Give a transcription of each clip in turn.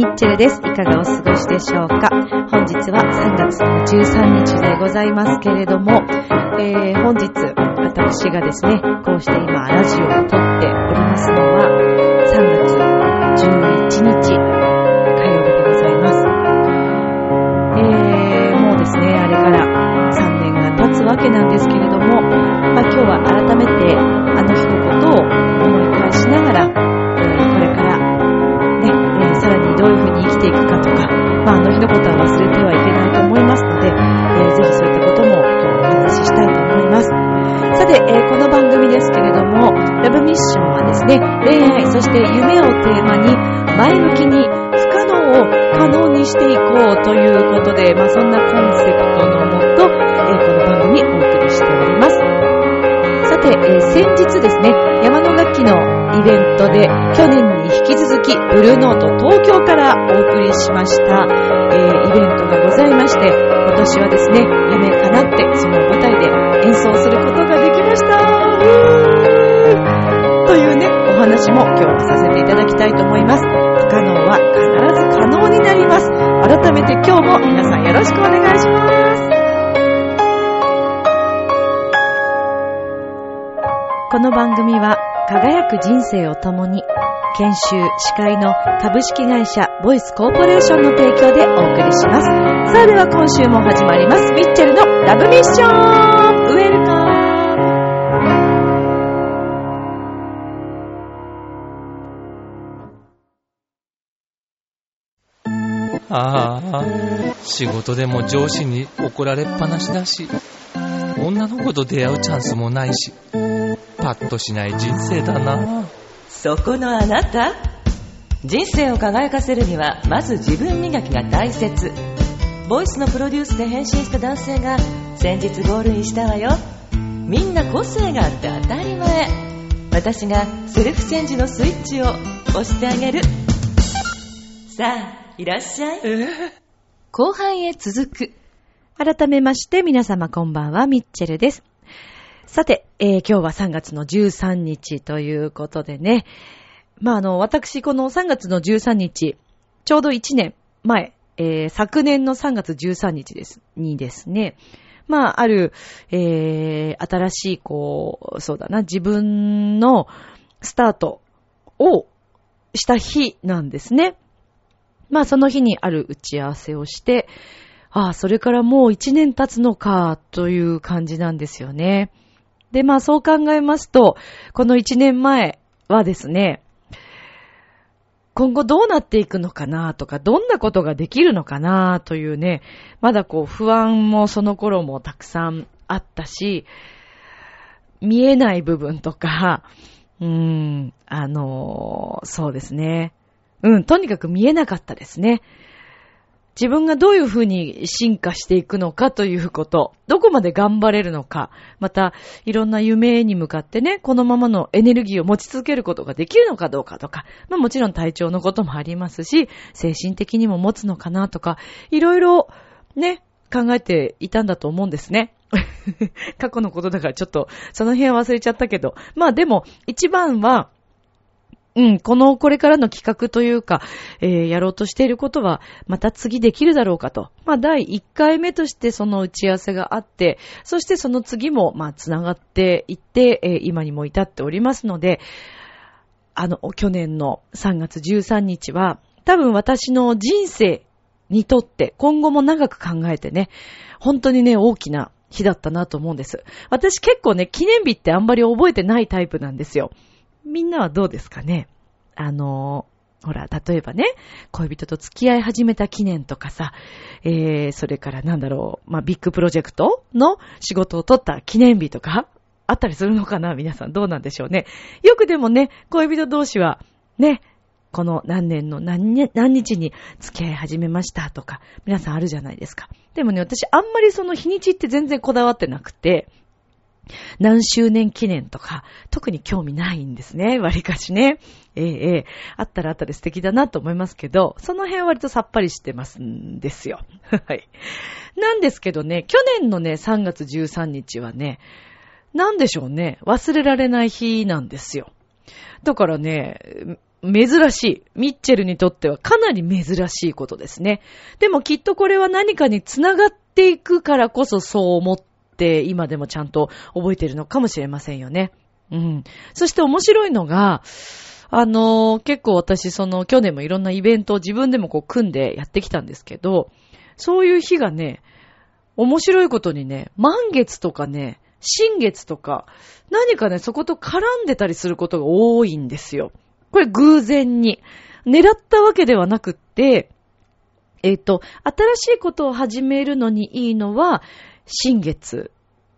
ミッチェルです。いかがお過ごしでしょうか？本日は3月の13日でございますけれども、えー、本日私がですね、こうして今ラジオを撮っておりますのは3月11日火曜日でございます。えー、もうですね、あれから3年が経つわけなんですけれども、まあ今日は改めてあの日の恋愛、そして夢をテーマに、前向きに不可能を可能にしていこうということで、まあそんなコンセプトのもと、えー、この番組お送りしております。さて、えー、先日ですね、山の楽器のイベントで、去年に引き続き、ブルーノート東京からお送りしました、えー、イベントがございまして、今年はですね、夢叶っ話も今日はさせていただきたいと思います。不可能は必ず可能になります。改めて今日も皆さんよろしくお願いします。この番組は輝く人生を共に研修、司会の株式会社ボイスコーポレーションの提供でお送りします。さあでは今週も始まります。ミッチェルのラブミッションああ、仕事でも上司に怒られっぱなしだし、女の子と出会うチャンスもないし、パッとしない人生だな。そこのあなた。人生を輝かせるにはまず自分磨きが大切。ボイスのプロデュースで変身した男性が先日ゴールインしたわよ。みんな個性があって当たり前。私がセルフチェンジのスイッチを押してあげる。さあいらっしゃい、後半へ続く改めまして皆様こんばんは、ミッチェルです。さて、えー、今日は3月の13日ということでね。まあ、あの、私、この3月の13日、ちょうど1年前、えー、昨年の3月13日です、にですね、まあ、ある、えー、新しい、こう、そうだな、自分のスタートをした日なんですね。まあ、その日にある打ち合わせをして、ああ、それからもう1年経つのか、という感じなんですよね。で、まあそう考えますと、この1年前はですね、今後どうなっていくのかなとか、どんなことができるのかなというね、まだこう不安もその頃もたくさんあったし、見えない部分とか、うーん、あのそうですね。うん、とにかく見えなかったですね。自分がどういうふうに進化していくのかということ、どこまで頑張れるのか、また、いろんな夢に向かってね、このままのエネルギーを持ち続けることができるのかどうかとか、まあもちろん体調のこともありますし、精神的にも持つのかなとか、いろいろね、考えていたんだと思うんですね。過去のことだからちょっと、その辺は忘れちゃったけど、まあでも、一番は、うん、この、これからの企画というか、えー、やろうとしていることは、また次できるだろうかと。まあ、第1回目としてその打ち合わせがあって、そしてその次も、まあ、繋がっていって、えー、今にも至っておりますので、あの、去年の3月13日は、多分私の人生にとって、今後も長く考えてね、本当にね、大きな日だったなと思うんです。私結構ね、記念日ってあんまり覚えてないタイプなんですよ。みんなはどうですかね？あの、ほら、例えばね、恋人と付き合い始めた記念とかさ、えー、それからなんだろう、まあ、ビッグプロジェクトの仕事を取った記念日とか、あったりするのかな？皆さんどうなんでしょうね？よくでもね、恋人同士は、ね、この何年の何何日に付き合い始めましたとか、皆さんあるじゃないですか。でもね、私あんまりその日にちって全然こだわってなくて、何周年記念とか、特に興味ないんですね。割かしね。ええええあったらあったで素敵だなと思いますけど、その辺は割とさっぱりしてますんですよ。はい。なんですけどね、去年のね、3月13日はね、なんでしょうね、忘れられない日なんですよ。だからね、珍しい。ミッチェルにとってはかなり珍しいことですね。でもきっとこれは何かにつながっていくからこそそう思って今でもちゃんと覚えてるのかもしれませんよね。うん。そして面白いのが、あのー、結構私その去年もいろんなイベントを自分でもこう組んでやってきたんですけど、そういう日がね、面白いことにね、満月とかね、新月とか、何かね、そこと絡んでたりすることが多いんですよ。これ偶然に。狙ったわけではなくって、えっ、ー、と、新しいことを始めるのにいいのは、新月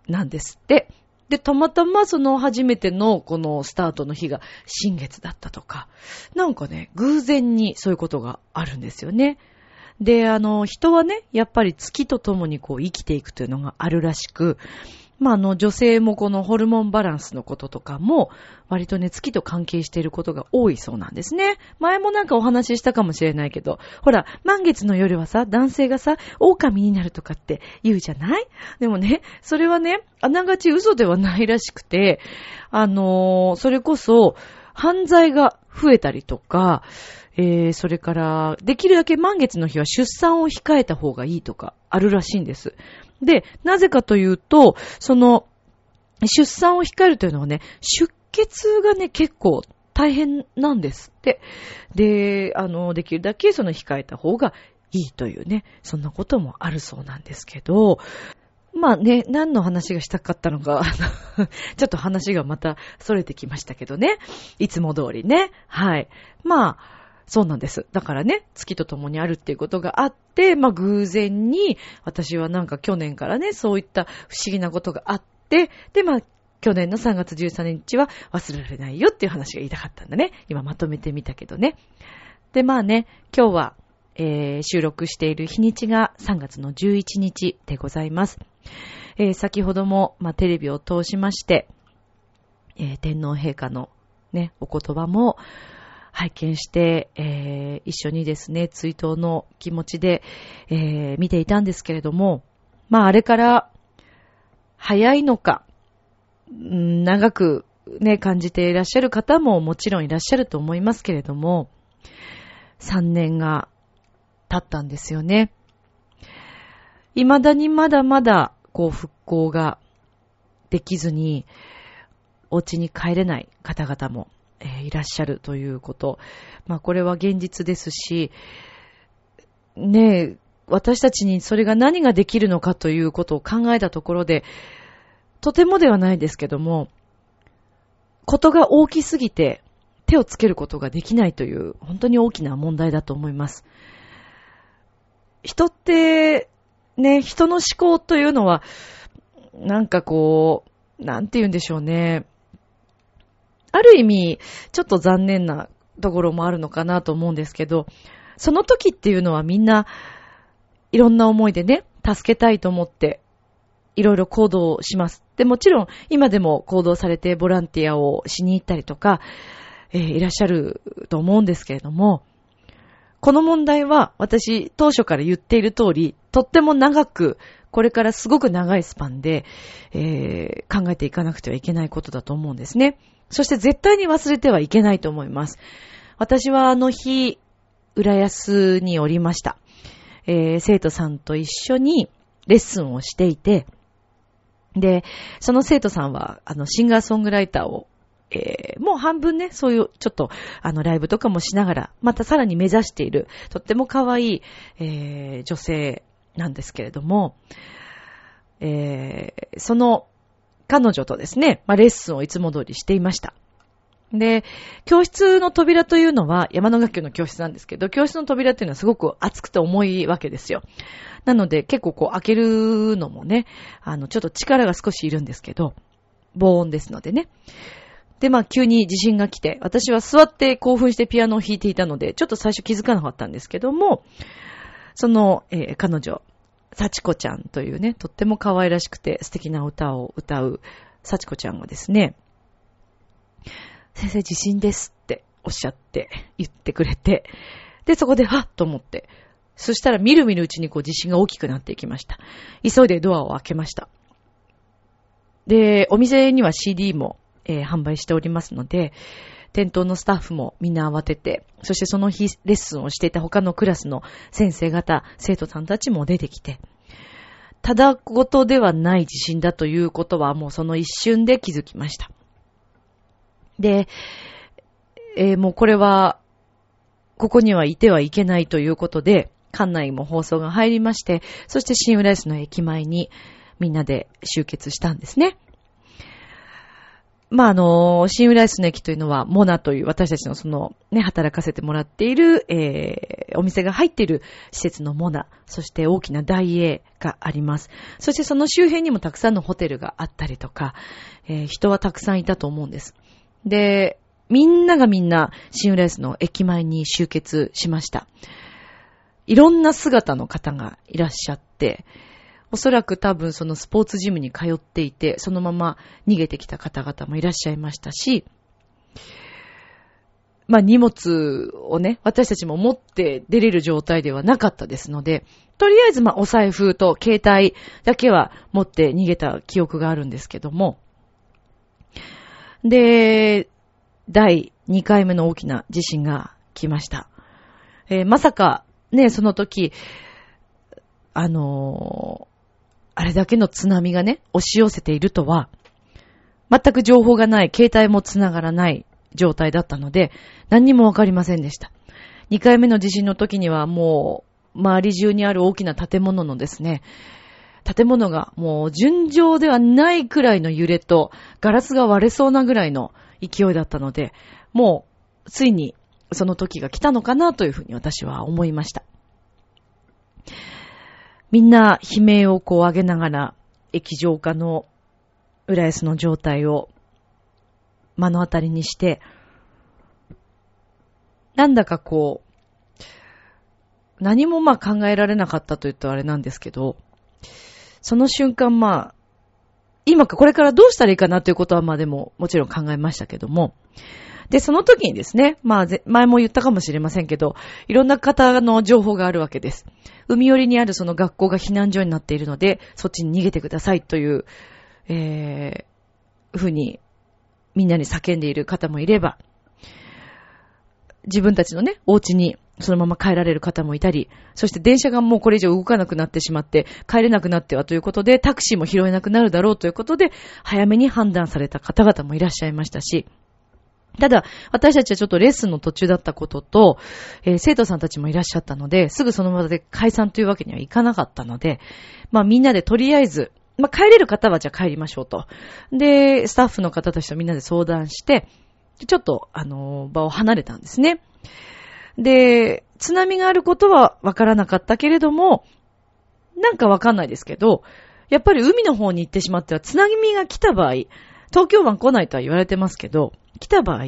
なんですって。で、たまたまその初めてのこのスタートの日が新月だったとか、なんかね、偶然にそういうことがあるんですよね。で、あの、人はね、やっぱり月と共にこう生きていくというのがあるらしく、まあ、あの、女性もこのホルモンバランスのこととかも、割とね、月と関係していることが多いそうなんですね。前もなんかお話ししたかもしれないけど、ほら、満月の夜はさ、男性がさ、狼になるとかって言うじゃない？でもね、それはね、あながち嘘ではないらしくて、あのー、それこそ、犯罪が増えたりとか、えー、それから、できるだけ満月の日は出産を控えた方がいいとか、あるらしいんです。で、なぜかというと、その、出産を控えるというのはね、出血がね、結構大変なんですって。で、あの、できるだけその控えた方がいいというね、そんなこともあるそうなんですけど、まあね、何の話がしたかったのか、ちょっと話がまた逸れてきましたけどね。いつも通りね。はい。まあ、そうなんです。だからね、月と共にあるっていうことがあって、まあ偶然に、私はなんか去年からね、そういった不思議なことがあって、で、まあ、去年の3月13日は忘れられないよっていう話が言いたかったんだね。今まとめてみたけどね。で、まあね、今日は、えー、収録している日にちが3月の11日でございます。えー、先ほども、まあ、テレビを通しまして、えー、天皇陛下のね、お言葉も、拝見して、えー、一緒にですね、追悼の気持ちで、えー、見ていたんですけれども、まああれから早いのか、長くね、感じていらっしゃる方ももちろんいらっしゃると思いますけれども、3年が経ったんですよね。未だにまだまだ、こう、復興ができずに、お家に帰れない方々もえ、いらっしゃるということ。まあこれは現実ですし、ねえ、私たちにそれが何ができるのかということを考えたところで、とてもではないですけども、ことが大きすぎて手をつけることができないという本当に大きな問題だと思います。人って、ね、人の思考というのは、なんかこう、なんて言うんでしょうね。ある意味、ちょっと残念なところもあるのかなと思うんですけど、その時っていうのはみんな、いろんな思いでね、助けたいと思って、いろいろ行動します。で、もちろん、今でも行動されてボランティアをしに行ったりとか、えー、いらっしゃると思うんですけれども、この問題は私当初から言っている通り、とっても長く、これからすごく長いスパンで、えー、考えていかなくてはいけないことだと思うんですね。そして絶対に忘れてはいけないと思います。私はあの日、浦安におりました。えー、生徒さんと一緒にレッスンをしていて、で、その生徒さんは、あの、シンガーソングライターを、えー、もう半分ね、そういう、ちょっと、あの、ライブとかもしながら、またさらに目指している、とっても可愛い、えー、女性なんですけれども、えー、その彼女とですね、まあ、レッスンをいつも通りしていました。で、教室の扉というのは山の学級の教室なんですけど、教室の扉っていうのはすごく厚くて重いわけですよ。なので結構こう開けるのもね、あの、ちょっと力が少しいるんですけど、防音ですのでね。で、まあ急に地震が来て、私は座って興奮してピアノを弾いていたので、ちょっと最初気づかなかったんですけども、その、えー、彼女、幸子ちゃんというね、とっても可愛らしくて素敵な歌を歌う幸子ちゃんがですね、先生地震ですっておっしゃって言ってくれて、で、そこで、はっと思って、そしたらみるみるうちにこう地震が大きくなっていきました。急いでドアを開けました。で、お店には CD も、えー、販売しておりますので、店頭のスタッフもみんな慌てて、そしてその日レッスンをしていた他のクラスの先生方、生徒さんたちも出てきて、ただごとではない地震だということはもうその一瞬で気づきました。で、えー、もうこれは、ここにはいてはいけないということで、館内も放送が入りまして、そして新浦安の駅前にみんなで集結したんですね。まあ、あの、新浦安の駅というのは、モナという私たちのその、ね、働かせてもらっている、えー、お店が入っている施設のモナ、そして大きな大英があります。そしてその周辺にもたくさんのホテルがあったりとか、えー、人はたくさんいたと思うんです。で、みんながみんな、新浦安の駅前に集結しました。いろんな姿の方がいらっしゃって、おそらく多分そのスポーツジムに通っていて、そのまま逃げてきた方々もいらっしゃいましたし、まあ荷物をね、私たちも持って出れる状態ではなかったですので、とりあえずまあお財布と携帯だけは持って逃げた記憶があるんですけども、で、第2回目の大きな地震が来ました。えー、まさか、ね、その時、あのあれだけの津波がね、押し寄せているとは、全く情報がない、携帯も繋がらない状態だったので、何にもわかりませんでした。2回目の地震の時にはもう、周り中にある大きな建物のですね、建物がもう順調ではないくらいの揺れと、ガラスが割れそうなぐらいの勢いだったので、もう、ついにその時が来たのかなというふうに私は思いました。みんな悲鳴をこう上げながら、液状化の浦安の状態を目の当たりにして、なんだかこう、何もまあ考えられなかったと言うとあれなんですけど、その瞬間まあ、今かこれからどうしたらいいかなということはまあでももちろん考えましたけども、で、その時にですね、まあ、前も言ったかもしれませんけど、いろんな方の情報があるわけです。海寄りにあるその学校が避難所になっているので、そっちに逃げてくださいという、えー、ふうに、みんなに叫んでいる方もいれば、自分たちのね、お家にそのまま帰られる方もいたり、そして電車がもうこれ以上動かなくなってしまって、帰れなくなってはということで、タクシーも拾えなくなるだろうということで、早めに判断された方々もいらっしゃいましたし、ただ、私たちはちょっとレッスンの途中だったことと、えー、生徒さんたちもいらっしゃったので、すぐその場で解散というわけにはいかなかったので、まあみんなでとりあえず、まあ帰れる方はじゃあ帰りましょうと。で、スタッフの方たちとみんなで相談して、ちょっと、あのー、場を離れたんですね。で、津波があることはわからなかったけれども、なんかわかんないですけど、やっぱり海の方に行ってしまっては津波が来た場合、東京湾来ないとは言われてますけど、来た場合、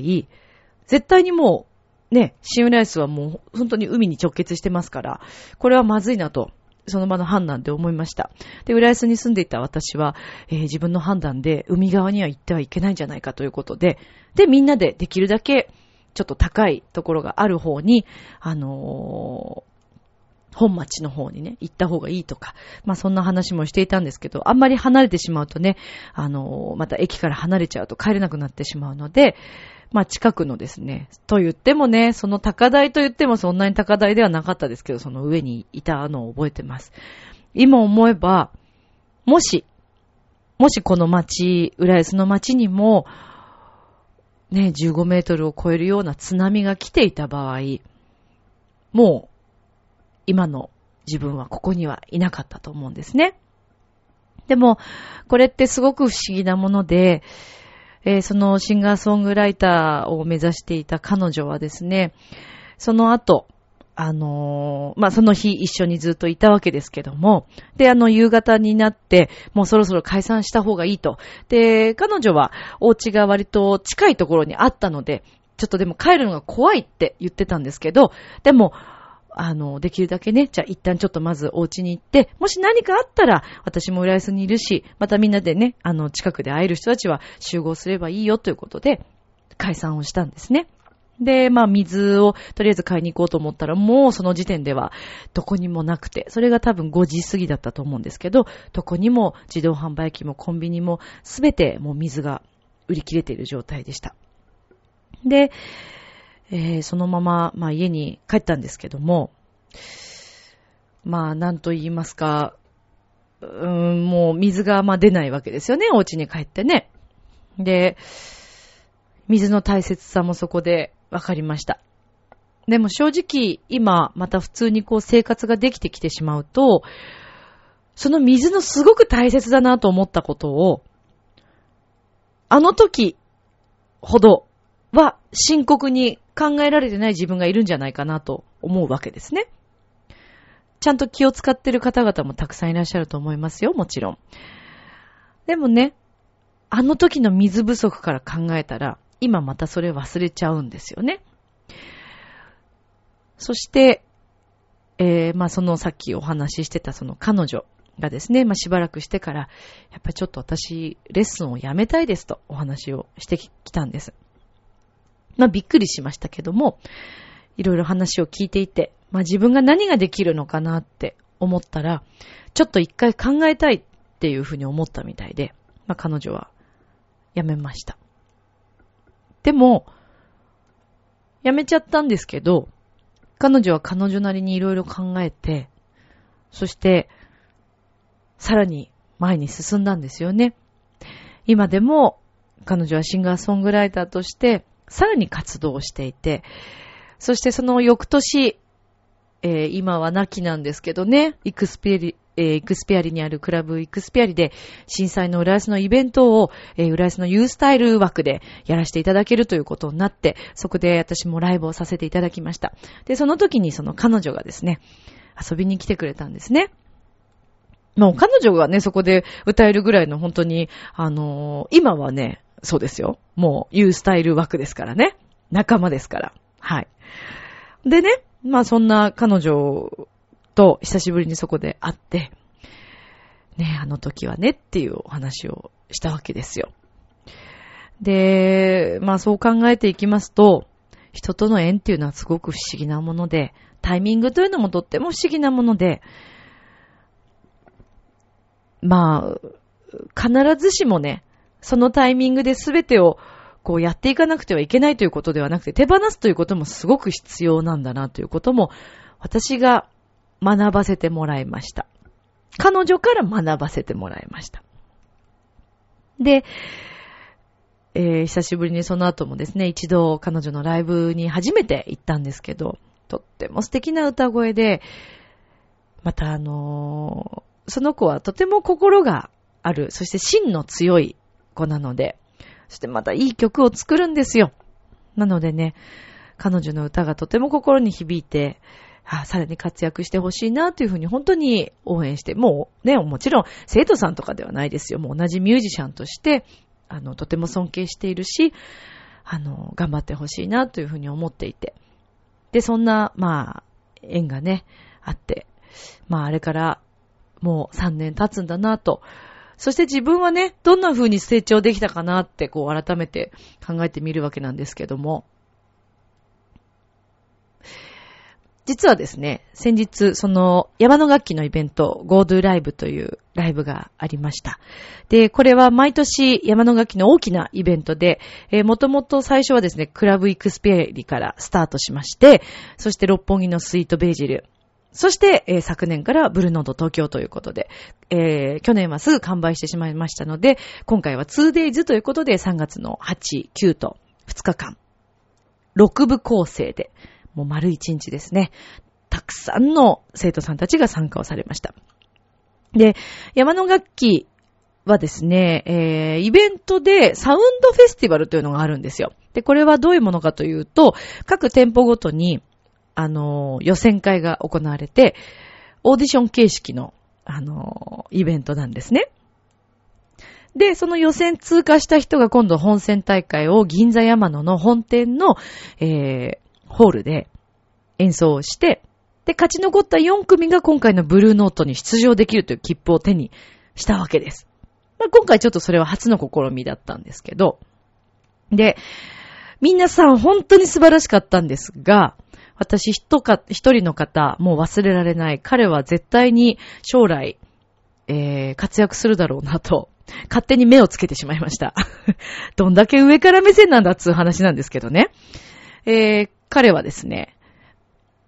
絶対にもう、ね、シウライスはもう本当に海に直結してますから、これはまずいなと、その場の判断で思いました。で、浦安に住んでいた私は、えー、自分の判断で海側には行ってはいけないんじゃないかということで、で、みんなでできるだけ、ちょっと高いところがある方に、あのー本町の方にね、行った方がいいとか、まあそんな話もしていたんですけど、あんまり離れてしまうとね、あの、また駅から離れちゃうと帰れなくなってしまうので、まあ近くのですね、と言ってもね、その高台と言ってもそんなに高台ではなかったですけど、その上にいたのを覚えてます。今思えば、もし、もしこの町、浦安の町にも、ね、15メートルを超えるような津波が来ていた場合、もう今の自分はここにはいなかったと思うんですね。でも、これってすごく不思議なもので、えー、そのシンガーソングライターを目指していた彼女はですね、その後、あのー、まあ、その日一緒にずっといたわけですけども、で、あの、夕方になって、もうそろそろ解散した方がいいと。で、彼女はお家が割と近いところにあったので、ちょっとでも帰るのが怖いって言ってたんですけど、でも、あの、できるだけね、じゃあ一旦ちょっとまずお家に行って、もし何かあったら、私も浦安にいるし、またみんなでね、あの、近くで会える人たちは集合すればいいよということで、解散をしたんですね。で、まあ、水をとりあえず買いに行こうと思ったら、もうその時点ではどこにもなくて、それが多分5時過ぎだったと思うんですけど、どこにも自動販売機もコンビニもすべてもう水が売り切れている状態でした。で、えーそのまま、まあ家に帰ったんですけども、まあなんと言いますか、うん、もう水がまあ出ないわけですよね、お家に帰ってね。で、水の大切さもそこで分かりました。でも正直今また普通にこう生活ができてきてしまうと、その水のすごく大切だなと思ったことを、あの時ほどは深刻に考えられてない自分がいるんじゃないかなと思うわけですね。ちゃんと気を使ってる方々もたくさんいらっしゃると思いますよ、もちろん。でもね、あの時の水不足から考えたら、今またそれ忘れちゃうんですよね。そして、えー、まあそのさっきお話ししてたその彼女がですね、まあしばらくしてから、やっぱりちょっと私、レッスンをやめたいですとお話をしてきたんです。まあびっくりしましたけども、いろいろ話を聞いていて、まあ自分が何ができるのかなって思ったら、ちょっと一回考えたいっていうふうに思ったみたいで、まあ彼女は辞めました。でも、辞めちゃったんですけど、彼女は彼女なりにいろいろ考えて、そして、さらに前に進んだんですよね。今でも彼女はシンガーソングライターとしてさらに活動していて、そしてその翌年、えー今は亡きなんですけどね、イクスペリ、えーイクスペアリにあるクラブイクスペアリで震災の浦安のイベントを、えー浦安のユースタイル枠でやらせていただけるということになって、そこで私もライブをさせていただきました。で、その時にその彼女がですね、遊びに来てくれたんですね。もう彼女がね、そこで歌えるぐらいの本当に、あのー今はね、そうですよ。もう、ユースタイル枠ですからね。仲間ですから。はい。でね、まあそんな彼女と久しぶりにそこで会って、ね、あの時はねっていうお話をしたわけですよ。で、まあそう考えていきますと、人との縁っていうのはすごく不思議なもので、タイミングというのもとっても不思議なもので、まあ、必ずしもね、そのタイミングで全てをこうやっていかなくてはいけないということではなくて、手放すということもすごく必要なんだなということも、私が学ばせてもらいました。彼女から学ばせてもらいました。で、えー久しぶりにその後もですね、一度彼女のライブに初めて行ったんですけど、とっても素敵な歌声で、またあのーその子はとても心がある、そして芯の強い子なので、そしてまたいい曲を作るんですよ。なのでね、彼女の歌がとても心に響いて、あさらに活躍してほしいなというふうに本当に応援して、もうね、もちろん生徒さんとかではないですよ。もう同じミュージシャンとして、あの、とても尊敬しているし、あの、頑張ってほしいなというふうに思っていて。で、そんな、まあ、縁がね、あって、まあ、あれからもう3年経つんだなと。そして自分はね、どんな風に成長できたかなって、こう改めて考えてみるわけなんですけども。実はですね、先日、その山の楽器のイベント、GoDo ライブというライブがありました。で、これは毎年山の楽器の大きなイベントで、えー、もともと最初はですね、クラブイクスペリからスタートしまして、そして六本木のスイートベージル、そして、えー昨年からブルーノード東京ということで、えー去年はすぐ完売してしまいましたので、今回は 2days ということで3月の8、9と2日間、6部構成で、もう丸1日ですね。たくさんの生徒さんたちが参加をされました。で、山の楽器はですね、えーイベントでサウンドフェスティバルというのがあるんですよ。で、これはどういうものかというと、各店舗ごとに、あの、予選会が行われて、オーディション形式の、あの、イベントなんですね。で、その予選通過した人が今度本戦大会を銀座山野の本店の、えー、ホールで演奏をして、で、勝ち残った4組が今回のブルーノートに出場できるという切符を手にしたわけです。まあ、今回ちょっとそれは初の試みだったんですけど、で、皆さん本当に素晴らしかったんですが、私一か一人の方、もう忘れられない。彼は絶対に将来、えー、活躍するだろうなと 勝手に目をつけてしまいました。どんだけ上から目線なんだっつう話なんですけどね。えー、彼はですね、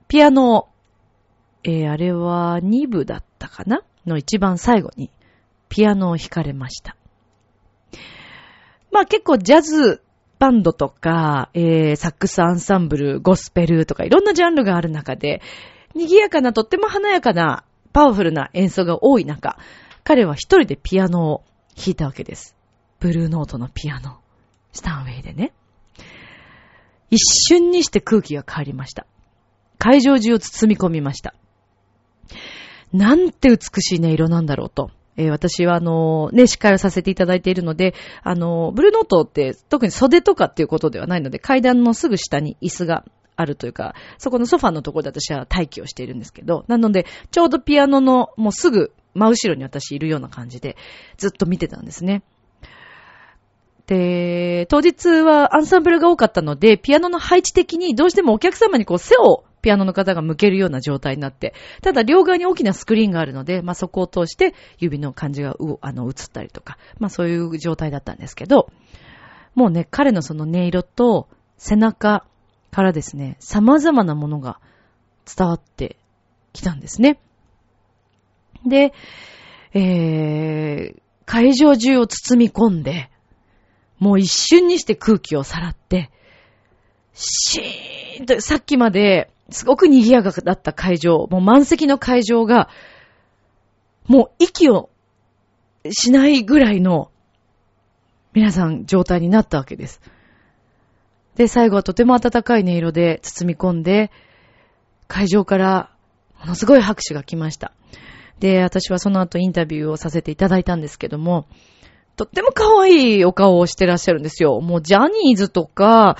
ピアノ、えー、あれは2部だったかな？の一番最後に、ピアノを弾かれました。まあ結構ジャズバンドとか、えー、サックスアンサンブル、ゴスペルとかいろんなジャンルがある中で、賑やかなとっても華やかなパワフルな演奏が多い中、彼は一人でピアノを弾いたわけです。ブルーノートのピアノ。スタンウェイでね。一瞬にして空気が変わりました。会場中を包み込みました。なんて美しい音色なんだろうと。えー私はあの、ね、司会をさせていただいているので、あの、ブルーノートって特に袖とかっていうことではないので、階段のすぐ下に椅子があるというか、そこのソファのところで私は待機をしているんですけど、なので、ちょうどピアノのもうすぐ真後ろに私いるような感じで、ずっと見てたんですね。で、当日はアンサンブルが多かったので、ピアノの配置的にどうしてもお客様にこう背をピアノの方が向けるような状態になって、ただ両側に大きなスクリーンがあるので、まあそこを通して指の感じがうあの映ったりとか、まあそういう状態だったんですけど、もうね、彼のその音色と背中からですね、様々なものが伝わってきたんですね。で、えー、会場中を包み込んで、もう一瞬にして空気をさらって、シーンと、さっきまですごく賑やかだった会場、もう満席の会場が、もう息をしないぐらいの、皆さん状態になったわけです。で、最後はとても温かい音色で包み込んで、会場からものすごい拍手が来ました。で、私はその後インタビューをさせていただいたんですけども、とっても可愛いお顔をしてらっしゃるんですよ。もうジャニーズとか、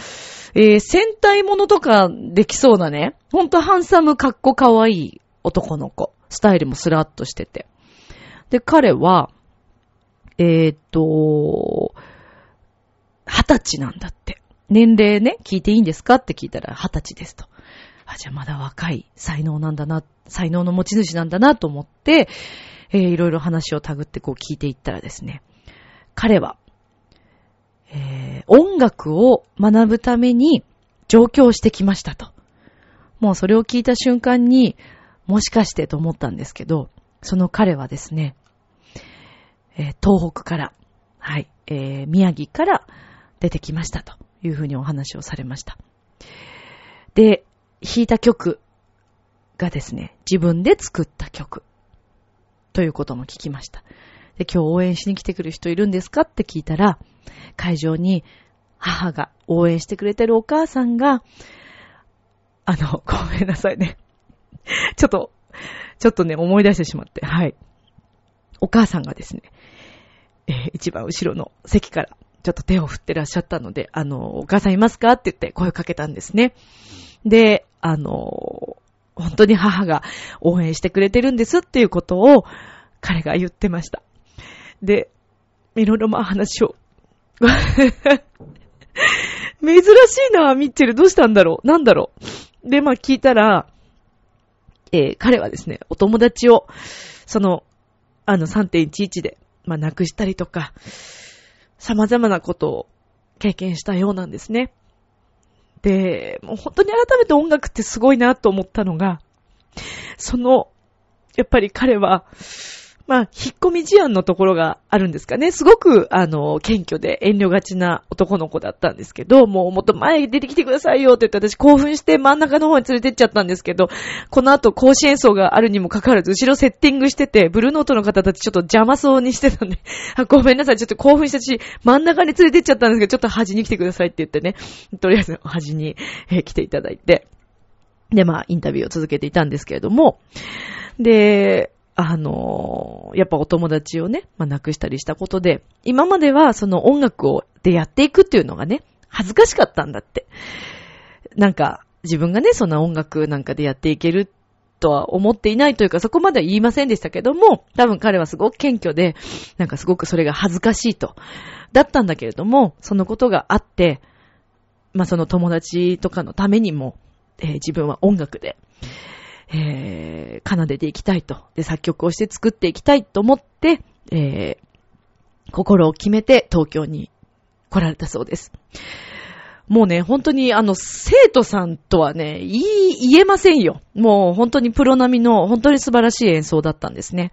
えー戦隊ものとかできそうなね、ほんとハンサムかっこ可愛い男の子。スタイルもスラッとしてて。で、彼は、えーっと、二十歳なんだって。年齢ね、聞いていいんですかって聞いたら二十歳ですと。あ、じゃあまだ若い才能なんだな、才能の持ち主なんだなと思って、えーいろいろ話をたぐってこう聞いていったらですね、彼は、えー音楽を学ぶために上京してきましたと。もうそれを聞いた瞬間に、もしかしてと思ったんですけど、その彼はですね、えー東北から、はい、えー宮城から出てきましたというふうにお話をされました。で、弾いた曲がですね、自分で作った曲ということも聞きました。で、今日応援しに来てくる人いるんですか？って聞いたら、会場に母が応援してくれてるお母さんが、あの、ごめんなさいね。ちょっと、ちょっとね、思い出してしまって、はい。お母さんがですね、えー一番後ろの席からちょっと手を振ってらっしゃったので、あの、お母さんいますか？って言って声をかけたんですね。で、あの、本当に母が応援してくれてるんですっていうことを彼が言ってました。で、いろいろまあ話を。珍しいな、ミッチェル。どうしたんだろう？なんだろう？で、まあ聞いたら、えー彼はですね、お友達を、その、あの3.11で、まあ亡くしたりとか、様々なことを経験したようなんですね。で、もう本当に改めて音楽ってすごいなと思ったのが、その、やっぱり彼は、まあ、引っ込み思案のところがあるんですかね。すごく、あの、謙虚で遠慮がちな男の子だったんですけど、もうもっと前に出てきてくださいよって言って私興奮して真ん中の方に連れてっちゃったんですけど、この後甲子園奏があるにもかかわらず、後ろセッティングしてて、ブルーノートの方たちちょっと邪魔そうにしてたんで、あ、ごめんなさい、ちょっと興奮したし、真ん中に連れてっちゃったんですけど、ちょっと端に来てくださいって言ってね、とりあえず端に、え来ていただいて、で、まあ、インタビューを続けていたんですけれども、で、あのやっぱお友達をね、まあ、亡くしたりしたことで、今まではその音楽を、でやっていくっていうのがね、恥ずかしかったんだって。なんか、自分がね、そんな音楽なんかでやっていけるとは思っていないというか、そこまでは言いませんでしたけども、多分彼はすごく謙虚で、なんかすごくそれが恥ずかしいと。だったんだけれども、そのことがあって、まあ、その友達とかのためにも、えー自分は音楽で、えー奏でていきたいと。で、作曲をして作っていきたいと思って、えー心を決めて東京に来られたそうです。もうね、本当にあの、生徒さんとはね、言い、言えませんよ。もう本当にプロ並みの、本当に素晴らしい演奏だったんですね。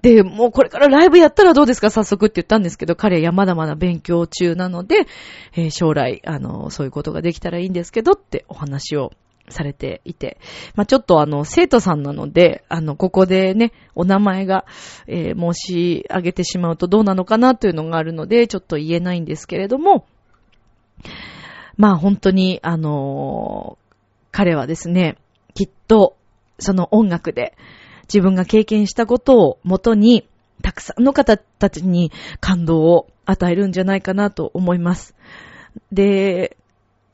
で、もうこれからライブやったらどうですか？早速って言ったんですけど、彼はまだまだ勉強中なので、えー将来、あの、そういうことができたらいいんですけどってお話をされていて。まあ、ちょっとあの、生徒さんなので、あの、ここでね、お名前が、えー申し上げてしまうとどうなのかなというのがあるので、ちょっと言えないんですけれども、まあ本当に、あのー彼はですね、きっと、その音楽で、自分が経験したことをもとに、たくさんの方たちに感動を与えるんじゃないかなと思います。で、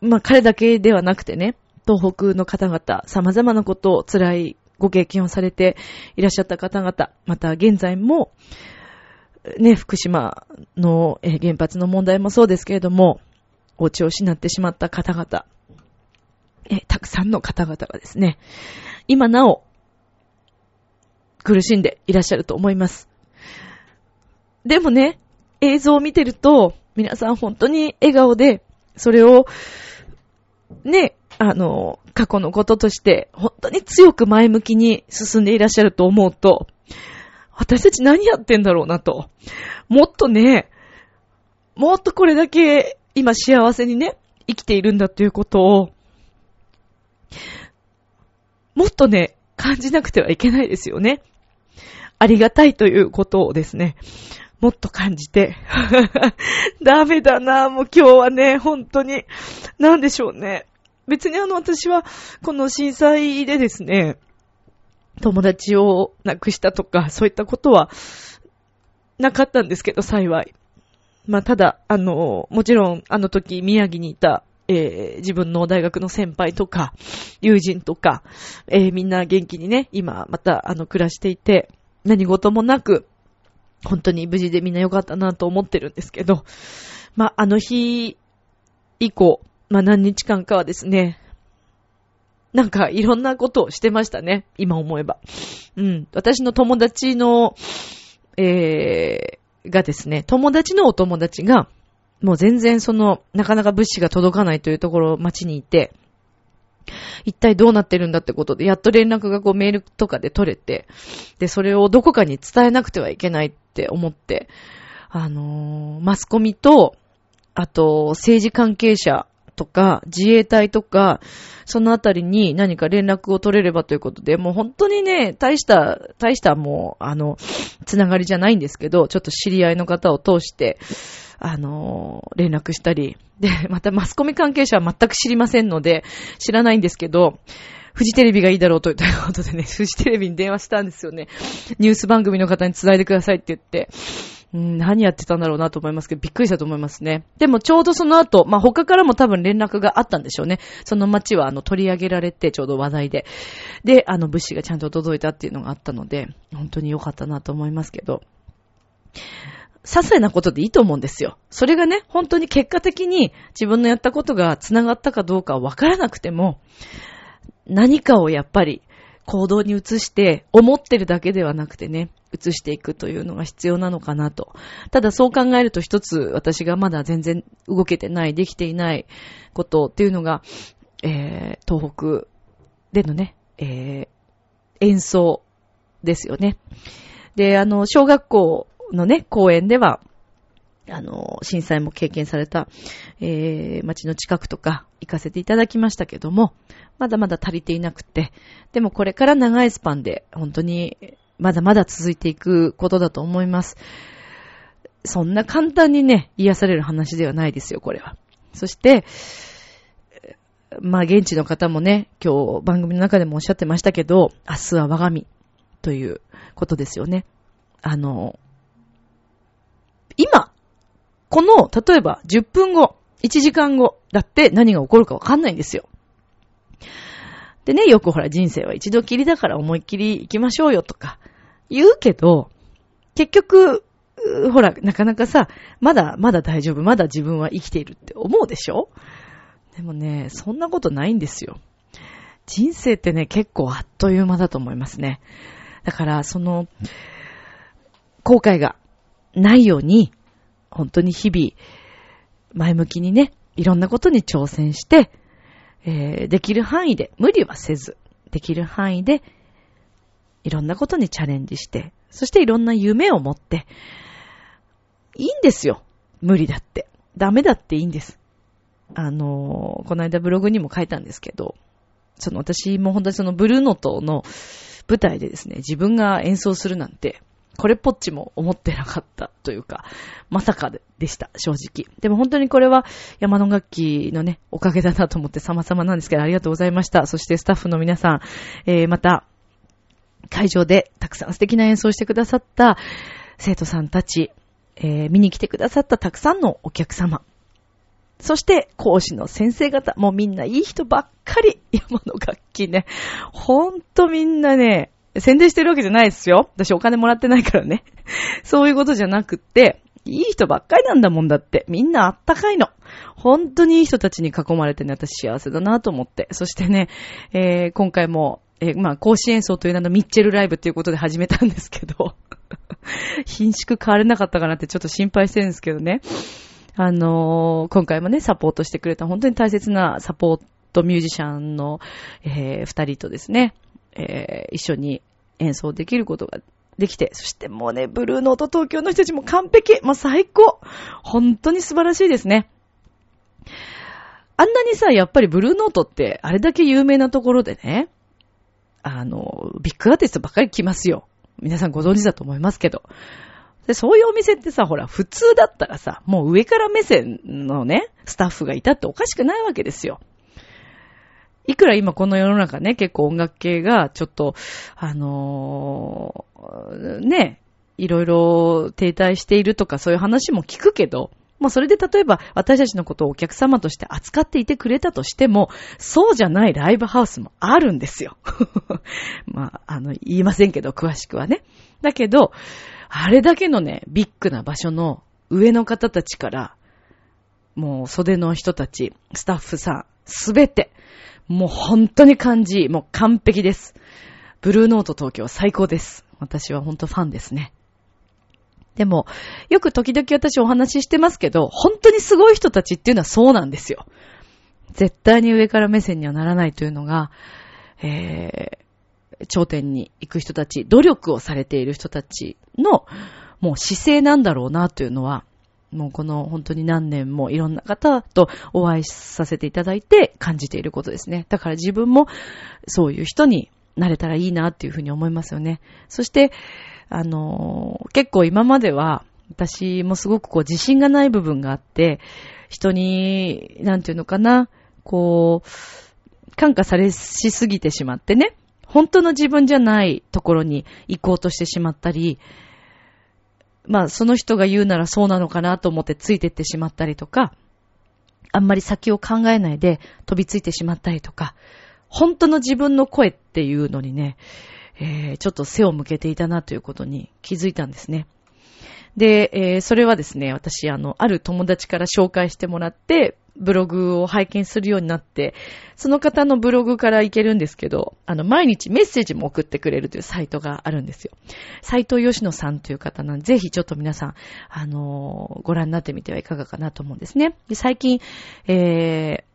まあ彼だけではなくてね、東北の方々、様々なことを辛いご経験をされていらっしゃった方々、また現在も、ね、福島の原発の問題もそうですけれども、お家を失ってしまった方々、たくさんの方々がですね、今なお、苦しんでいらっしゃると思います。でもね、映像を見てると、皆さん本当に笑顔で、それを、ね、あの、過去のこととして、本当に強く前向きに進んでいらっしゃると思うと、私たち何やってんだろうなと。もっとね、もっとこれだけ今幸せにね、生きているんだということを、もっとね、感じなくてはいけないですよね。ありがたいということをですね、もっと感じて。ダメだな、もう今日はね、本当に。なんでしょうね。別にあの、私は、この震災でですね、友達を亡くしたとか、そういったことは、なかったんですけど、幸い。まあ、ただ、あの、もちろん、あの時、宮城にいた、えー自分の大学の先輩とか、友人とか、えーみんな元気にね、今、また、あの、暮らしていて、何事もなく、本当に無事でみんな良かったなと思ってるんですけど、まあ、あの日以降、まあ、何日間かはですね、なんかいろんなことをしてましたね、今思えば。うん。私の友達の、えー、がですね、友達のお友達が、もう全然その、なかなか物資が届かないというところ、街にいて、一体どうなってるんだってことで、やっと連絡がこうメールとかで取れて、で、それをどこかに伝えなくてはいけないって思って、あのーマスコミと、あと、政治関係者とか、自衛隊とか、そのあたりに何か連絡を取れればということで、もう本当にね、大した、大したもう、あの、つながりじゃないんですけど、ちょっと知り合いの方を通して、あの連絡したり。で、またマスコミ関係者は全く知りませんので、知らないんですけど、フジテレビがいいだろうということでね、フジテレビに電話したんですよね。ニュース番組の方に伝えてくださいって言って。うん、何やってたんだろうなと思いますけど、びっくりしたと思いますね。でもちょうどその後、まあ、他からも多分連絡があったんでしょうね。その街はあの取り上げられて、ちょうど話題で。で、あの物資がちゃんと届いたっていうのがあったので、本当に良かったなと思いますけど。些細なことでいいと思うんですよ。それがね、本当に結果的に自分のやったことが繋がったかどうかわからなくても、何かをやっぱり行動に移して、思ってるだけではなくてね、移していくというのが必要なのかなと。ただそう考えると一つ私がまだ全然動けてない、できていないことっていうのが、えー、東北でのね、えー、演奏ですよね。で、あの、小学校のね、公園では、あの、震災も経験された、えー、町の近くとか行かせていただきましたけども、まだまだ足りていなくて、でもこれから長いスパンで、本当に、まだまだ続いていくことだと思います。そんな簡単にね、癒される話ではないですよ、これは。そして、まあ、現地の方もね、今日番組の中でもおっしゃってましたけど、明日は我が身ということですよね。あの、今、この、例えば10分後、1時間後だって何が起こるかわかんないんですよ。でね、よくほら人生は一度きりだから思いっきり行きましょうよとか言うけど、結局、ほら、なかなかさ、まだ、まだ大丈夫、まだ自分は生きているって思うでしょ？でもね、そんなことないんですよ。人生ってね、結構あっという間だと思いますね。だから、その、後悔がないように、本当に日々、前向きにね、いろんなことに挑戦して、えー、できる範囲で、無理はせず、できる範囲で、いろんなことにチャレンジして、そしていろんな夢を持って、いいんですよ。無理だって。ダメだっていいんです。あのー、この間ブログにも書いたんですけど、その私も本当にそのブルーノーの舞台でですね、自分が演奏するなんて、これっぽっちも思ってなかったというか、まさかでした、正直。でも本当にこれは山の楽器のね、おかげだなと思って様々なんですけど、ありがとうございました。そしてスタッフの皆さん、えー、また、会場でたくさん素敵な演奏してくださった生徒さんたち、えー、見に来てくださったたくさんのお客様、そして講師の先生方、もうみんないい人ばっかり、山の楽器ね。ほんとみんなね、宣伝してるわけじゃないですよ。私お金もらってないからね。そういうことじゃなくって、いい人ばっかりなんだもんだって。みんなあったかいの。本当にいい人たちに囲まれてね、私幸せだなと思って。そしてね、えー、今回も、えー、まあ、講師演奏という名のミッチェルライブっていうことで始めたんですけど、品縮変われなかったかなってちょっと心配してるんですけどね。あのー、今回もね、サポートしてくれた本当に大切なサポートミュージシャンの、えー、二人とですね、えー、一緒に演奏できることができて、そしてもうね、ブルーノート東京の人たちも完璧もう最高本当に素晴らしいですね。あんなにさ、やっぱりブルーノートってあれだけ有名なところでね、あの、ビッグアーティストばっかり来ますよ。皆さんご存知だと思いますけど。で、そういうお店ってさ、ほら、普通だったらさ、もう上から目線のね、スタッフがいたっておかしくないわけですよ。いくら今この世の中ね、結構音楽系がちょっと、あのー、ね、いろいろ停滞しているとかそういう話も聞くけど、まあそれで例えば私たちのことをお客様として扱っていてくれたとしても、そうじゃないライブハウスもあるんですよ。まあ、あの、言いませんけど、詳しくはね。だけど、あれだけのね、ビッグな場所の上の方たちから、もう袖の人たち、スタッフさん、すべて、もう本当に感じ、もう完璧です。ブルーノート東京最高です。私は本当ファンですね。でも、よく時々私お話ししてますけど、本当にすごい人たちっていうのはそうなんですよ。絶対に上から目線にはならないというのが、えー頂点に行く人たち、努力をされている人たちの、もう姿勢なんだろうなというのは、もうこの本当に何年もいろんな方とお会いさせていただいて感じていることですね。だから自分もそういう人になれたらいいなっていうふうに思いますよね。そして、あの、結構今までは私もすごくこう自信がない部分があって、人に、なんていうのかな、こう、感化されしすぎてしまってね。本当の自分じゃないところに行こうとしてしまったり、まあその人が言うならそうなのかなと思ってついてってしまったりとか、あんまり先を考えないで飛びついてしまったりとか、本当の自分の声っていうのにね、えー、ちょっと背を向けていたなということに気づいたんですね。で、えー、それはですね、私、あの、ある友達から紹介してもらって、ブログを拝見するようになって、その方のブログから行けるんですけど、あの、毎日メッセージも送ってくれるというサイトがあるんですよ。斎藤義野さんという方なんで、ぜひちょっと皆さん、あのー、ご覧になってみてはいかがかなと思うんですね。で最近、えー、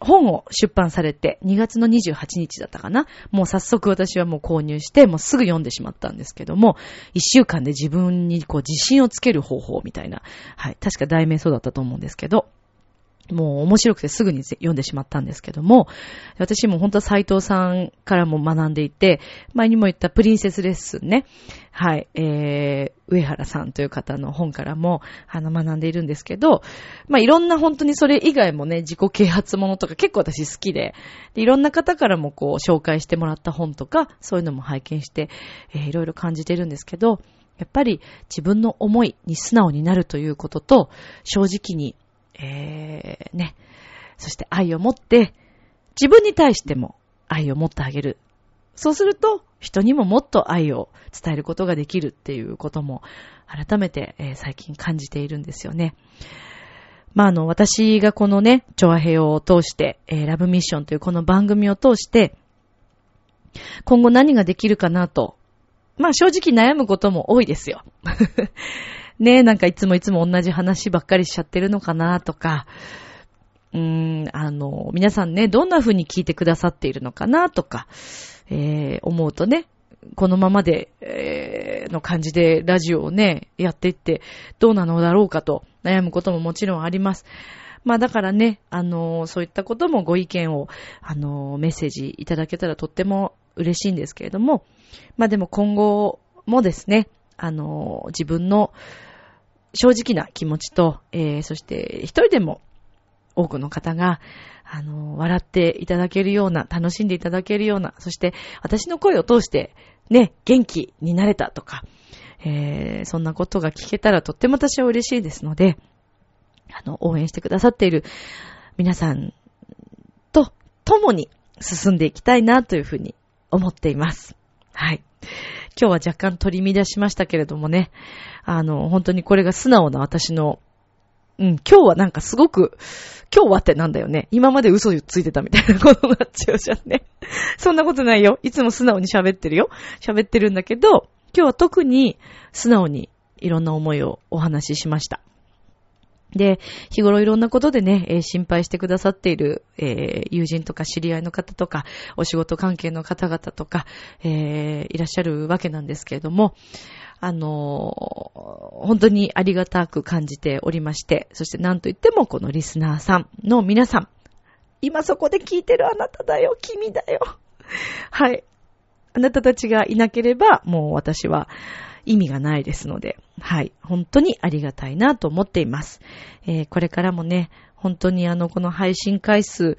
本を出版されて、2月の28日だったかなもう早速私はもう購入して、もうすぐ読んでしまったんですけども、1週間で自分にこう自信をつける方法みたいな、はい、確か題名そうだったと思うんですけど、もう面白くてすぐに読んでしまったんですけども、私も本当は斎藤さんからも学んでいて、前にも言ったプリンセスレッスンね。はい、えー、上原さんという方の本からも、あの、学んでいるんですけど、まあ、いろんな本当にそれ以外もね、自己啓発ものとか結構私好きで、でいろんな方からもこう、紹介してもらった本とか、そういうのも拝見して、えー、いろいろ感じてるんですけど、やっぱり自分の思いに素直になるということと、正直にえー、ね。そして愛を持って、自分に対しても愛を持ってあげる。そうすると、人にももっと愛を伝えることができるっていうことも、改めて、えー、最近感じているんですよね。まあ、あの、私がこのね、チョアヘヨを通して、えー、ラブミッションというこの番組を通して、今後何ができるかなとまあ正直悩むことも多いですよ。ね、なんかいつもいつも同じ話ばっかりしちゃってるのかなとか、うーん、あの、皆さんね、どんな風に聞いてくださっているのかなとか、えー、思うとね、このままで、えー、の感じでラジオをね、やっていってどうなのだろうかと悩むことももちろんあります。まあだからね、あのそういったこともご意見を、あのメッセージいただけたらとっても嬉しいんですけれども、まあでも今後もですね、あの自分の正直な気持ちと、えー、そして一人でも多くの方が、あの、笑っていただけるような、楽しんでいただけるような、そして私の声を通してね、元気になれたとか、えー、そんなことが聞けたらとっても私は嬉しいですので、あの、応援してくださっている皆さんと共に進んでいきたいなというふうに思っています。はい。今日は若干取り乱しましたけれどもね、あの、本当にこれが素直な私の、うん、今日はなんかすごく、今日はってなんだよね。今まで嘘ついてたみたいなことになっちゃうじゃんね。そんなことないよ。いつも素直に喋ってるよ。喋ってるんだけど、今日は特に素直にいろんな思いをお話ししました。で、日頃いろんなことでね、えー、心配してくださっている、えー、友人とか知り合いの方とか、お仕事関係の方々とか、えー、いらっしゃるわけなんですけれども、あの本当にありがたく感じておりまして、そして何と言ってもこのリスナーさんの皆さん、今そこで聞いてるあなただよ、君だよ。はい。あなたたちがいなければ、もう私は、意味がないですので、はい、本当にありがたいなと思っています。えー、これからもね、本当にあの、この配信回数、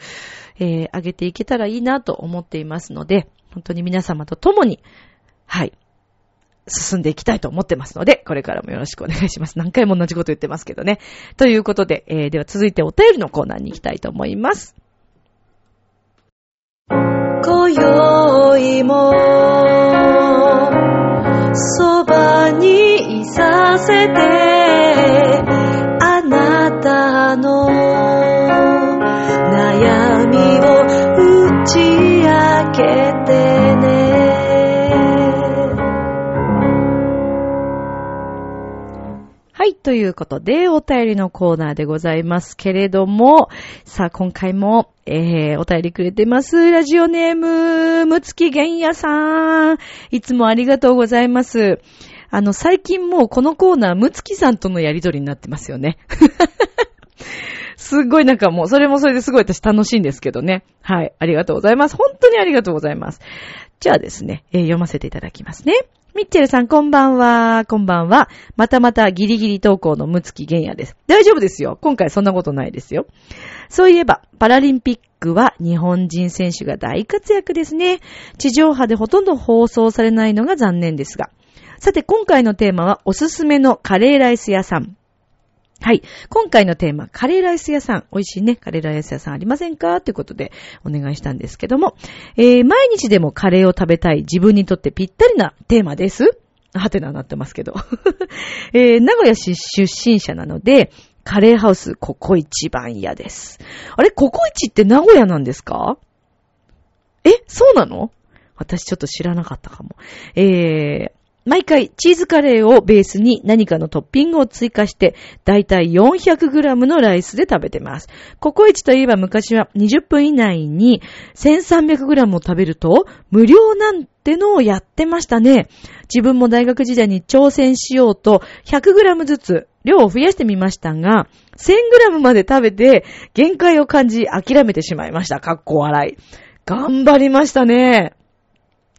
えー、上げていけたらいいなと思っていますので、本当に皆様と共に、はい、進んでいきたいと思ってますので、これからもよろしくお願いします。何回も同じこと言ってますけどね。ということで、えー、では続いてお便りのコーナーに行きたいと思います。今宵もせてあなたの悩みを打ち明けてねはい、ということで、お便りのコーナーでございますけれども、さあ、今回も、えー、お便りくれてます。ラジオネーム、むつきげんやさん。いつもありがとうございます。あの、最近もうこのコーナー、むつきさんとのやりとりになってますよね。すっごいなんかもう、それもそれですごい私楽しいんですけどね。はい。ありがとうございます。本当にありがとうございます。じゃあですね、えー、読ませていただきますね。ミッチェルさん、こんばんは。こんばんは。またまたギリギリ投稿のムツキゲンヤです。大丈夫ですよ。今回そんなことないですよ。そういえば、パラリンピックは日本人選手が大活躍ですね。地上波でほとんど放送されないのが残念ですが。さて、今回のテーマはおすすめのカレーライス屋さん。はい。今回のテーマ、カレーライス屋さん。美味しいね。カレーライス屋さんありませんか？ということでお願いしたんですけども、えー、毎日でもカレーを食べたい自分にとってぴったりなテーマです。はてななってますけど。えー、名古屋市出身者なので、カレーハウスココイチ番屋です。あれ、ココイチって名古屋なんですか？え、そうなの？私ちょっと知らなかったかも。えー、毎回チーズカレーをベースに何かのトッピングを追加して、だいたい 400g のライスで食べてます。ココイチといえば昔は20分以内に 1300g を食べると無料なんてのをやってましたね。自分も大学時代に挑戦しようと 100g ずつ量を増やしてみましたが、1000g まで食べて限界を感じ諦めてしまいました。かっこ笑い。頑張りましたね。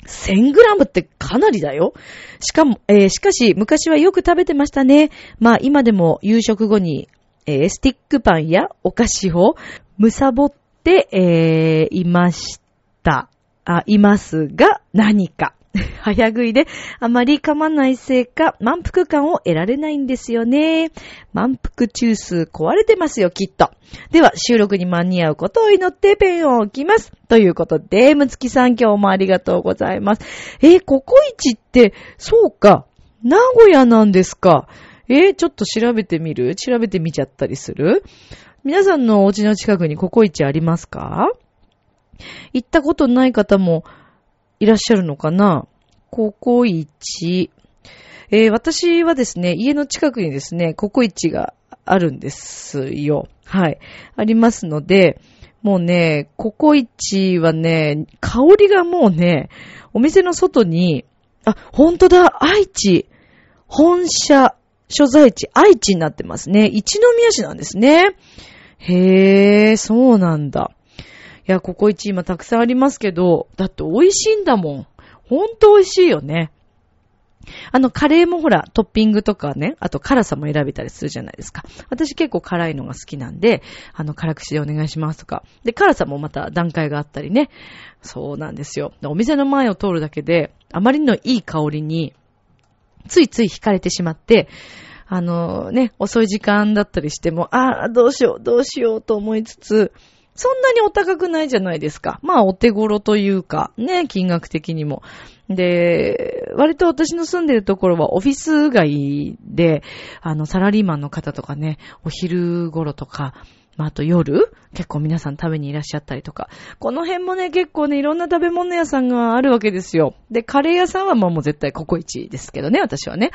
1000グラムってかなりだよ。しかも、えー、しかし、昔はよく食べてましたね。まあ、今でも夕食後に、えー、スティックパンやお菓子をむさぼって、えー、いました。あ、いますが、何か。早食いであまり噛まないせいか満腹感を得られないんですよね。満腹中枢壊れてますよ、きっと。では、収録に間に合うことを祈ってペンを置きます。ということで、むつきさん今日もありがとうございます。えー、ココイチって、そうか、名古屋なんですか。えー、ちょっと調べてみる？調べてみちゃったりする？皆さんのお家の近くにココイチありますか？行ったことない方もいらっしゃるのかな？ココイチ。えー私はですね、家の近くにですね、ココイチがあるんですよ。はい。ありますので、もうね、ココイチはね、香りがもうね、お店の外に、あ、ほんとだ、愛知、本社、所在地、愛知になってますね。一宮市なんですね。へー、そうなんだ。いや、ココイチ今たくさんありますけど、だって美味しいんだもん。ほんと美味しいよね。あの、カレーもほら、トッピングとかね、あと辛さも選べたりするじゃないですか。私結構辛いのが好きなんで、あの、辛口でお願いしますとか。で、辛さもまた段階があったりね。そうなんですよ。お店の前を通るだけで、あまりのいい香りに、ついつい惹かれてしまって、あのね、遅い時間だったりしても、ああ、どうしよう、どうしようと思いつつ、そんなにお高くないじゃないですか。まあ、お手頃というか、ね、金額的にも。で、割と私の住んでるところはオフィス街で、あの、サラリーマンの方とかね、お昼頃とか、まあ、あと夜結構皆さん食べにいらっしゃったりとか。この辺もね、結構ね、いろんな食べ物屋さんがあるわけですよ。で、カレー屋さんはまあもう絶対ココイチですけどね、私はね。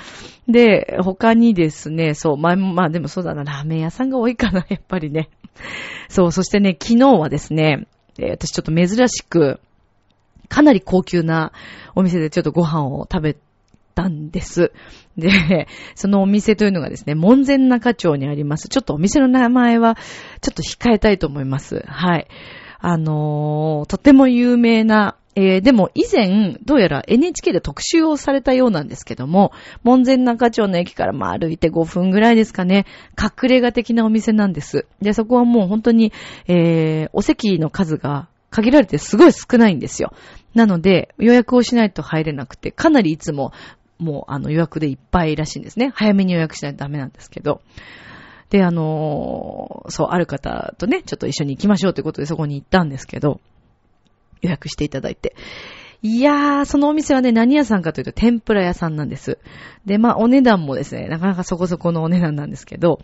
で、他にですね、そう、まあ、まあでもそうだな、ラーメン屋さんが多いかな、やっぱりね。そう、そしてね、昨日はですね、えー私ちょっと珍しく、かなり高級なお店でちょっとご飯を食べたんです。で、そのお店というのがですね、門前仲町にあります。ちょっとお店の名前はちょっと控えたいと思います。はい。あのーとても有名な、えーでも以前、どうやら NHK で特集をされたようなんですけども、門前仲町の駅からまあ歩いて5分ぐらいですかね、隠れ家的なお店なんです。で、そこはもう本当に、えーお席の数が限られてすごい少ないんですよ。なので、予約をしないと入れなくて、かなりいつも、もうあの予約でいっぱいらしいんですね。早めに予約しないとダメなんですけど。で、あのそう、ある方とね、ちょっと一緒に行きましょうということでそこに行ったんですけど、予約していただいて。いやー、そのお店はね、何屋さんかというと天ぷら屋さんなんです。で、まあ、お値段もですね、なかなかそこそこのお値段なんですけど、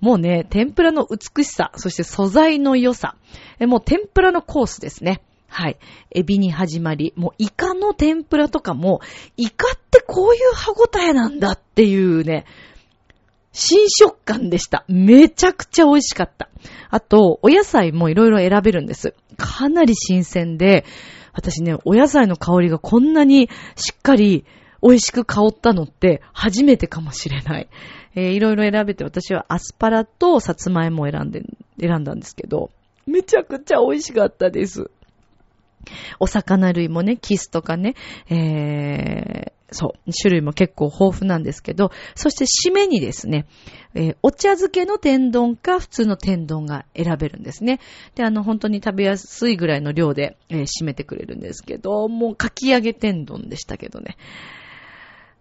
もうね、天ぷらの美しさ、そして素材の良さ、もう天ぷらのコースですね。はい。エビに始まり、もうイカの天ぷらとかも、イカってこういう歯ごたえなんだっていうね、新食感でした。めちゃくちゃ美味しかった。あと、お野菜もいろいろ選べるんです。かなり新鮮で、私ね、お野菜の香りがこんなにしっかり美味しく香ったのって初めてかもしれない。えーいろいろ選べて私はアスパラとさつまいもを選んで、選んだんですけど、めちゃくちゃ美味しかったです。お魚類もね、キスとかね、えー、そう、種類も結構豊富なんですけど、そして締めにですね、えーお茶漬けの天丼か普通の天丼が選べるんですね。で、あの、本当に食べやすいぐらいの量で、えー締めてくれるんですけど、もうかき揚げ天丼でしたけどね。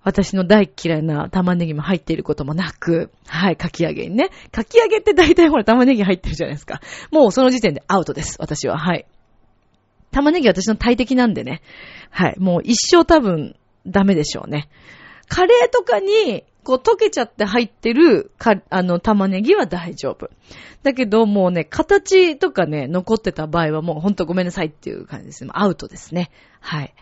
私の大嫌いな玉ねぎも入っていることもなく、はい、かき揚げにね。かき揚げって大体ほら玉ねぎ入ってるじゃないですか。もうその時点でアウトです、私は。はい。玉ねぎ私の大敵なんでね。はい。もう一生多分ダメでしょうね。カレーとかに、こう溶けちゃって入ってるか、あの、玉ねぎは大丈夫。だけど、もうね、形とかね、残ってた場合はもうほんとごめんなさいっていう感じですね。アウトですね。はい。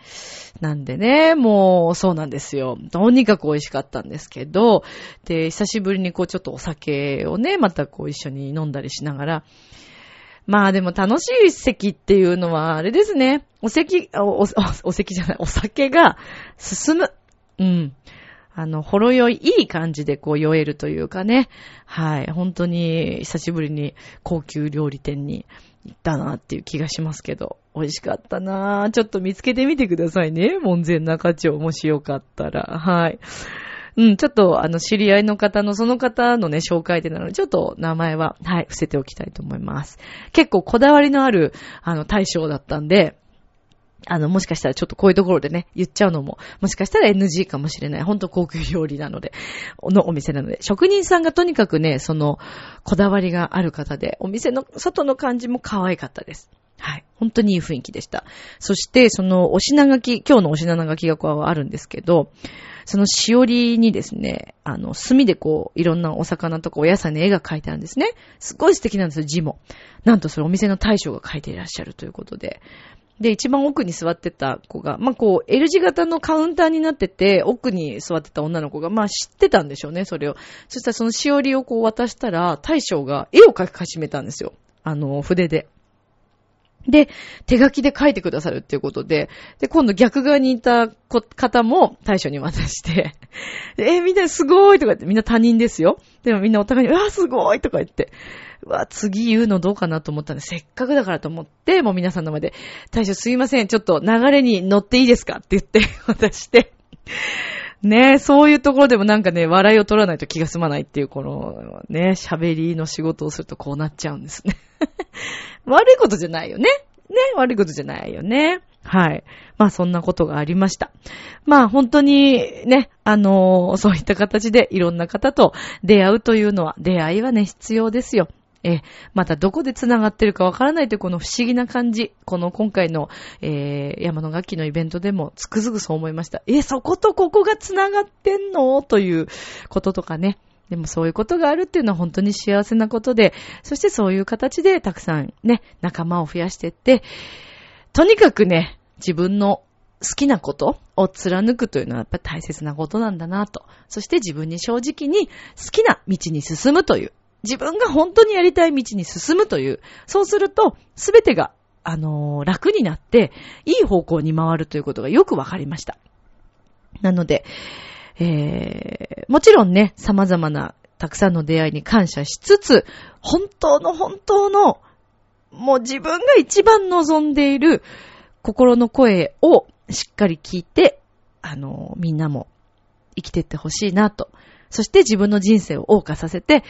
なんでね、もう、そうなんですよ。とにかく美味しかったんですけど、で、久しぶりにこうちょっとお酒をね、またこう一緒に飲んだりしながら、まあでも楽しい席っていうのはあれですね。お席、お、お、お席じゃない、お酒が進む。うん。あの、ほろ酔い、いい感じでこう酔えるというかね。はい。本当に久しぶりに高級料理店に行ったなっていう気がしますけど。美味しかったなぁちょっと見つけてみてくださいね。門前仲町もしよかったら。はい。うん、ちょっと、あの、知り合いの方の、その方のね、紹介でなので、ちょっと名前は、はい、伏せておきたいと思います。結構こだわりのある、あの、大将だったんで、あの、もしかしたらちょっとこういうところでね、言っちゃうのも、もしかしたら NG かもしれない。ほんと高級料理なので、のお店なので。職人さんがとにかくね、その、こだわりがある方で、お店の外の感じも可愛かったです。はい。本当にいい雰囲気でした。そして、その、お品書き、今日のお品書きがこうあるんですけど、そのしおりにですね、あの、墨でこう、いろんなお魚とかお野菜の絵が描いてあるんですね。すごい素敵なんですよ、字も。なんとそれお店の大将が描いていらっしゃるということで。で、一番奥に座ってた子が、まあ、こう、L 字型のカウンターになってて、奥に座ってた女の子が、まあ、知ってたんでしょうね、それを。そしたらそのしおりをこう渡したら、大将が絵を描き始めたんですよ。あの、筆で。で、手書きで書いてくださるっていうことで、で、今度逆側にいた方も大将に渡して、え、みんなすごいとか言って、みんな他人ですよ。でもみんなお互いに、うわ、すごいとか言って、うわ、次言うのどうかなと思ったんで、せっかくだからと思って、もう皆さんの前で、大将すいません、ちょっと流れに乗っていいですか？って言って渡して、ねえ、そういうところでもなんかね、笑いを取らないと気が済まないっていう、この、ね、喋りの仕事をするとこうなっちゃうんですね。悪いことじゃないよね。ね、悪いことじゃないよね。はい。まあそんなことがありました。まあ本当にね、あのー、そういった形でいろんな方と出会うというのは、出会いはね、必要ですよ。え、またどこで繋がってるかわからないというこの不思議な感じ。この今回の、えー、山の楽器のイベントでもつくづくそう思いました。え、そことここが繋がってんの？ということとかね。でもそういうことがあるっていうのは本当に幸せなことで、そしてそういう形でたくさんね、仲間を増やしていって、とにかくね、自分の好きなことを貫くというのはやっぱ大切なことなんだなと。そして自分に正直に好きな道に進むという。自分が本当にやりたい道に進むという。そうすると、すべてが、あのー、楽になって、いい方向に回るということがよくわかりました。なので、えー、もちろんね、様々なたくさんの出会いに感謝しつつ、本当の本当の、もう自分が一番望んでいる心の声をしっかり聞いて、あの、みんなも生きてってほしいなと。そして自分の人生を謳歌させて、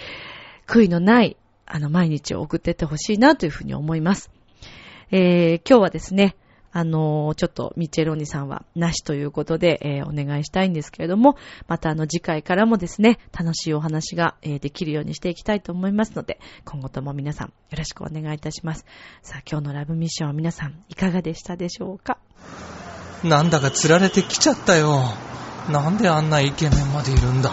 悔いのない、あの、毎日を送ってってほしいなというふうに思います。えー、今日はですね、あの、ちょっとミチェローニさんはなしということで、えー、お願いしたいんですけれども、またあの次回からもですね、楽しいお話が、えー、できるようにしていきたいと思いますので、今後とも皆さんよろしくお願いいたします。さあ、今日のラブミッションは皆さんいかがでしたでしょうか？なんだか釣られてきちゃったよ。なんであんなイケメンまでいるんだ？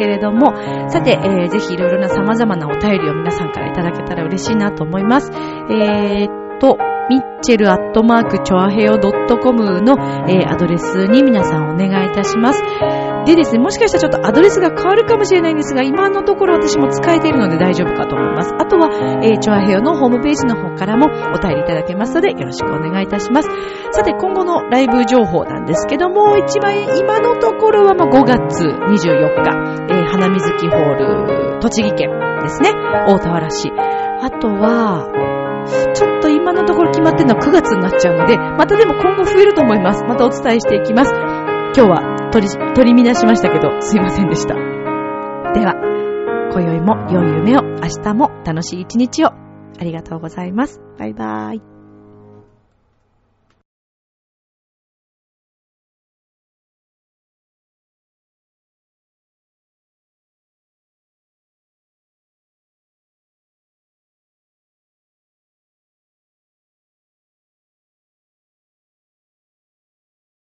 けれども、さて、えー、ぜひいろいろな様々なお便りを皆さんからいただけたら嬉しいなと思います。えーっと、ミッチェルアットマークチョアヘヨドットコムの、えーアドレスに皆さんお願いいたします。でですね、もしかしたらちょっとアドレスが変わるかもしれないんですが、今のところ私も使えているので大丈夫かと思います。あとは、えー、チョアヘヨのホームページの方からもお便りいただけますので、よろしくお願いいたします。さて、今後のライブ情報なんですけども、一番今のところはまあ5月24日、えー花水木ホール、栃木県ですね、大田原市。あとは、ちょっと今のところ決まってるのは9月になっちゃうので、またでも今後増えると思います。またお伝えしていきます。今日は取り、取り乱しましたけど、すいませんでした。では、今宵も良い夢を、明日も楽しい一日を。ありがとうございます。バイバーイ。